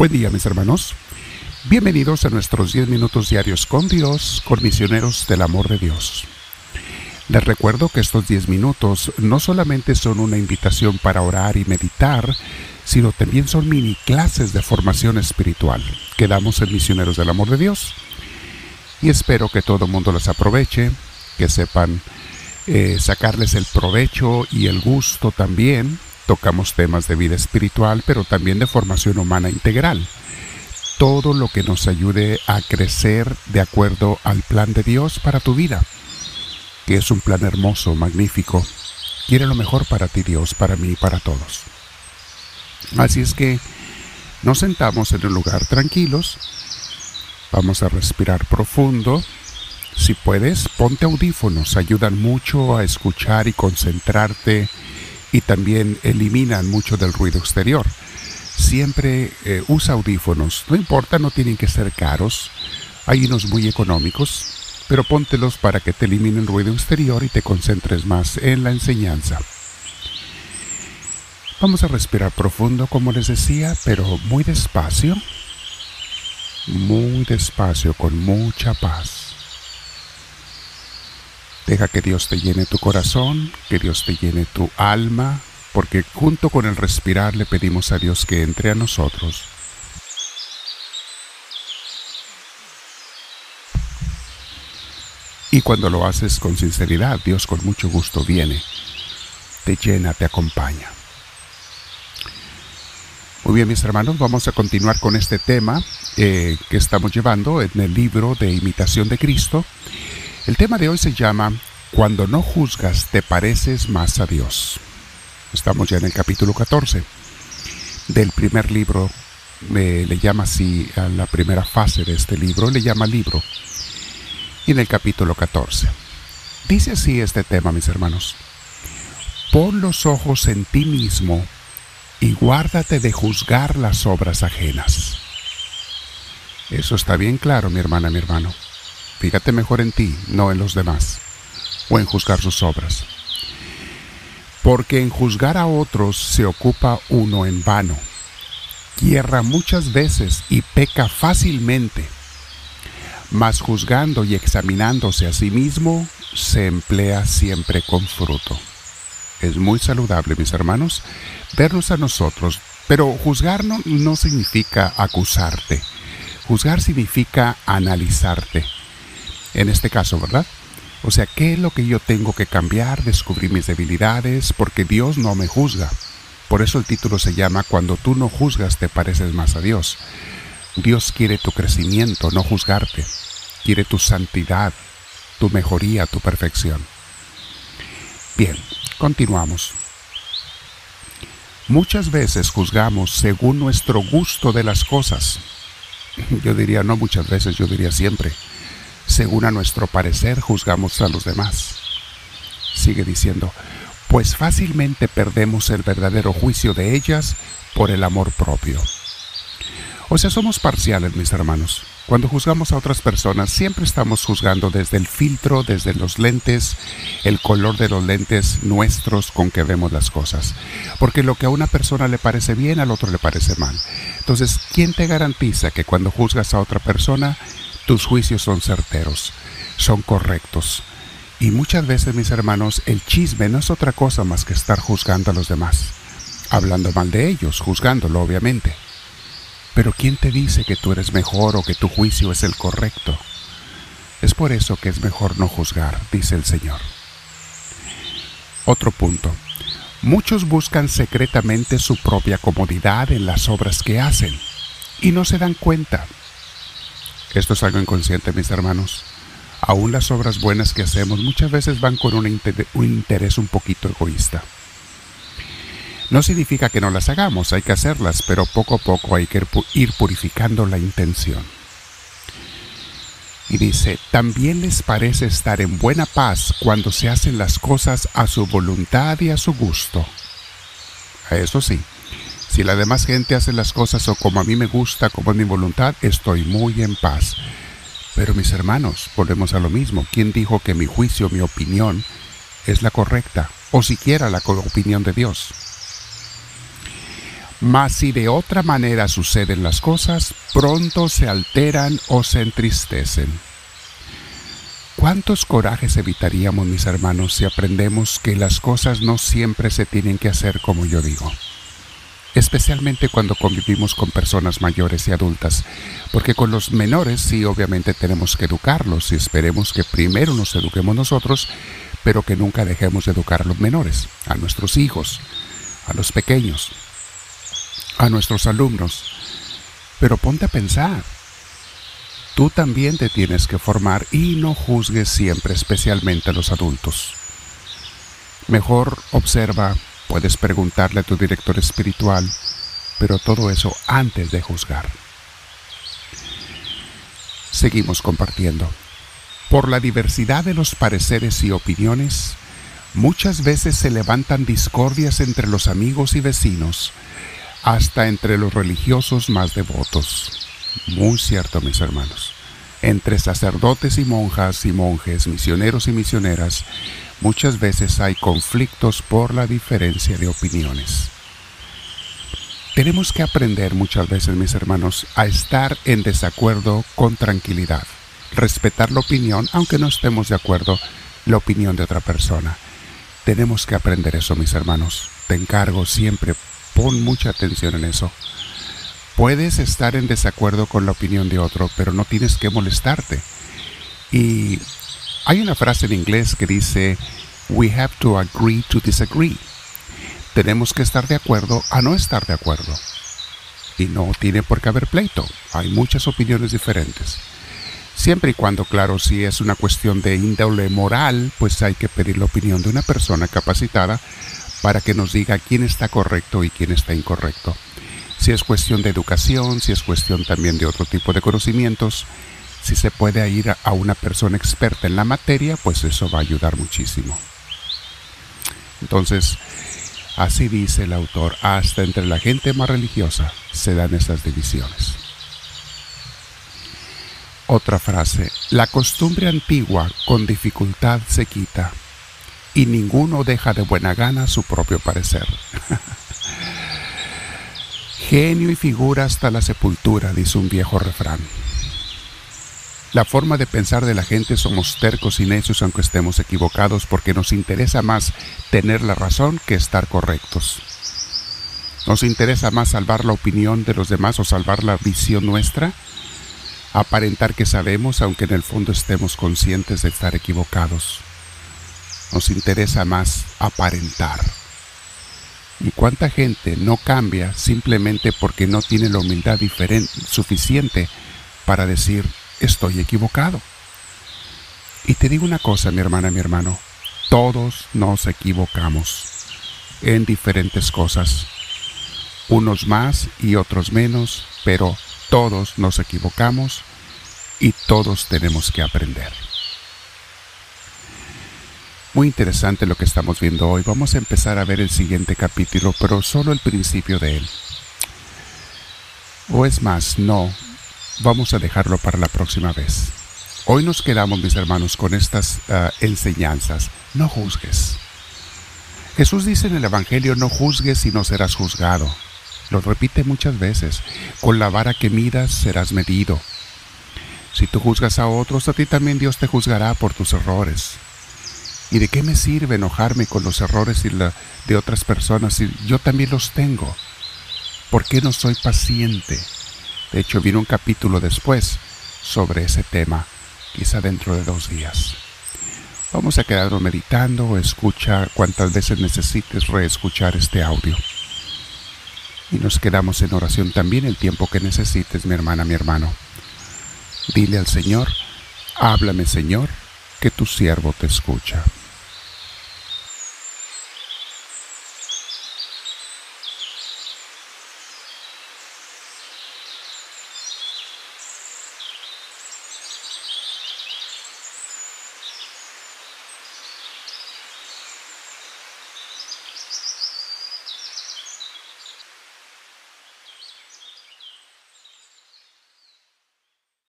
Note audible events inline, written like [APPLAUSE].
Buen día mis hermanos. Bienvenidos a nuestros 10 minutos diarios con Dios, con misioneros del amor de Dios. Les recuerdo que estos 10 minutos no solamente son una invitación para orar y meditar, sino también son mini clases de formación espiritual que damos en Misioneros del Amor de Dios. Y espero que todo el mundo las aproveche, que sepan eh, sacarles el provecho y el gusto también Tocamos temas de vida espiritual, pero también de formación humana integral. Todo lo que nos ayude a crecer de acuerdo al plan de Dios para tu vida, que es un plan hermoso, magnífico. Quiere lo mejor para ti Dios, para mí y para todos. Así es que nos sentamos en un lugar tranquilos, vamos a respirar profundo, si puedes, ponte audífonos, ayudan mucho a escuchar y concentrarte y también eliminan mucho del ruido exterior. Siempre eh, usa audífonos, no importa, no tienen que ser caros, hay unos muy económicos, pero póntelos para que te eliminen ruido exterior y te concentres más en la enseñanza. Vamos a respirar profundo, como les decía, pero muy despacio, muy despacio, con mucha paz. Deja que Dios te llene tu corazón, que Dios te llene tu alma, porque junto con el respirar le pedimos a Dios que entre a nosotros. Y cuando lo haces con sinceridad, Dios con mucho gusto viene, te llena, te acompaña. Muy bien, mis hermanos, vamos a continuar con este tema eh, que estamos llevando en el libro de Imitación de Cristo. El tema de hoy se llama Cuando no juzgas te pareces más a Dios. Estamos ya en el capítulo 14 del primer libro. le llama así a la primera fase de este libro, le llama libro. Y en el capítulo 14. Dice así este tema, mis hermanos. Pon los ojos en ti mismo y guárdate de juzgar las obras ajenas. Eso está bien claro, mi hermana, mi hermano. Fíjate mejor en ti, no en los demás, o en juzgar sus obras. Porque en juzgar a otros se ocupa uno en vano. Hierra muchas veces y peca fácilmente. Mas juzgando y examinándose a sí mismo, se emplea siempre con fruto. Es muy saludable, mis hermanos, vernos a nosotros, pero juzgar no, no significa acusarte. Juzgar significa analizarte en este caso, ¿verdad? O sea, ¿qué es lo que yo tengo que cambiar? Descubrir mis debilidades, porque Dios no me juzga. Por eso el título se llama Cuando tú no juzgas te pareces más a Dios. Dios quiere tu crecimiento, no juzgarte. Quiere tu santidad, tu mejoría, tu perfección. Bien, continuamos. Muchas veces juzgamos según nuestro gusto de las cosas. Yo diría no muchas veces, yo diría siempre según a nuestro parecer juzgamos a los demás. Sigue diciendo, pues fácilmente perdemos el verdadero juicio de ellas por el amor propio. O sea, somos parciales, mis hermanos. Cuando juzgamos a otras personas, siempre estamos juzgando desde el filtro, desde los lentes, el color de los lentes nuestros con que vemos las cosas. Porque lo que a una persona le parece bien, al otro le parece mal. Entonces, ¿quién te garantiza que cuando juzgas a otra persona, tus juicios son certeros, son correctos. Y muchas veces, mis hermanos, el chisme no es otra cosa más que estar juzgando a los demás, hablando mal de ellos, juzgándolo, obviamente. Pero ¿quién te dice que tú eres mejor o que tu juicio es el correcto? Es por eso que es mejor no juzgar, dice el Señor. Otro punto. Muchos buscan secretamente su propia comodidad en las obras que hacen y no se dan cuenta esto es algo inconsciente, mis hermanos. Aún las obras buenas que hacemos muchas veces van con un, interés un poquito egoísta. No significa que no las hagamos, hay que hacerlas, pero poco a poco hay que ir purificando la intención. Y dice, también les parece estar en buena paz cuando se hacen las cosas a su voluntad y a su gusto. Eso sí, si la demás gente hace las cosas o como a mí me gusta, como es mi voluntad, estoy muy en paz. Pero mis hermanos, volvemos a lo mismo. ¿Quién dijo que mi juicio, mi opinión, es la correcta? O siquiera la opinión de Dios. Mas si de otra manera suceden las cosas, pronto se alteran o se entristecen. ¿Cuántos corajes evitaríamos, mis hermanos, si aprendemos que las cosas no siempre se tienen que hacer como yo digo? Especialmente cuando convivimos con personas mayores y adultas, porque con los menores sí obviamente tenemos que educarlos y esperemos que primero nos eduquemos nosotros, pero que nunca dejemos de educar a los menores, a nuestros hijos, a los pequeños, a nuestros alumnos. Pero ponte a pensar, tú también te tienes que formar y no juzgues siempre, especialmente a los adultos. Mejor observa, puedes preguntarle a tu director espiritual, pero todo eso antes de juzgar. Seguimos compartiendo. Por la diversidad de los pareceres y opiniones, muchas veces se levantan discordias entre los amigos y vecinos, hasta entre los religiosos más devotos. Muy cierto, mis hermanos. Entre sacerdotes y monjas y monjes, misioneros y misioneras, muchas veces hay conflictos por la diferencia de opiniones. Tenemos que aprender muchas veces, mis hermanos, a estar en desacuerdo con tranquilidad respetar la opinión, aunque no estemos de acuerdo, la opinión de otra persona. Tenemos que aprender eso, mis hermanos. Te encargo siempre, pon mucha atención en eso. Puedes estar en desacuerdo con la opinión de otro, pero no tienes que molestarte. Y hay una frase en inglés que dice, we have to agree to disagree. Tenemos que estar de acuerdo a no estar de acuerdo. Y no tiene por qué haber pleito. Hay muchas opiniones diferentes. Siempre y cuando, claro, si es una cuestión de índole moral, pues hay que pedir la opinión de una persona capacitada para que nos diga quién está correcto y quién está incorrecto. Si es cuestión de educación, si es cuestión también de otro tipo de conocimientos, si se puede ir a una persona experta en la materia, pues eso va a ayudar muchísimo. Entonces, así dice el autor, hasta entre la gente más religiosa se dan esas divisiones. Otra frase, la costumbre antigua con dificultad se quita y ninguno deja de buena gana su propio parecer. [LAUGHS] Genio y figura hasta la sepultura, dice un viejo refrán. La forma de pensar de la gente somos tercos y necios aunque estemos equivocados porque nos interesa más tener la razón que estar correctos. Nos interesa más salvar la opinión de los demás o salvar la visión nuestra aparentar que sabemos aunque en el fondo estemos conscientes de estar equivocados. Nos interesa más aparentar. ¿Y cuánta gente no cambia simplemente porque no tiene la humildad suficiente para decir estoy equivocado? Y te digo una cosa, mi hermana, mi hermano, todos nos equivocamos en diferentes cosas, unos más y otros menos, pero todos nos equivocamos y todos tenemos que aprender. Muy interesante lo que estamos viendo hoy. Vamos a empezar a ver el siguiente capítulo, pero solo el principio de él. O es más, no, vamos a dejarlo para la próxima vez. Hoy nos quedamos, mis hermanos, con estas ah, enseñanzas. No juzgues. Jesús dice en el Evangelio, no juzgues y no serás juzgado. Lo repite muchas veces. Con la vara que midas serás medido. Si tú juzgas a otros, a ti también Dios te juzgará por tus errores. ¿Y de qué me sirve enojarme con los errores de otras personas si yo también los tengo? ¿Por qué no soy paciente? De hecho, viene un capítulo después sobre ese tema, quizá dentro de dos días. Vamos a quedarnos meditando, escucha cuantas veces necesites reescuchar este audio y nos quedamos en oración también el tiempo que necesites, mi hermana, mi hermano. Dile al Señor, háblame Señor, que tu siervo te escucha.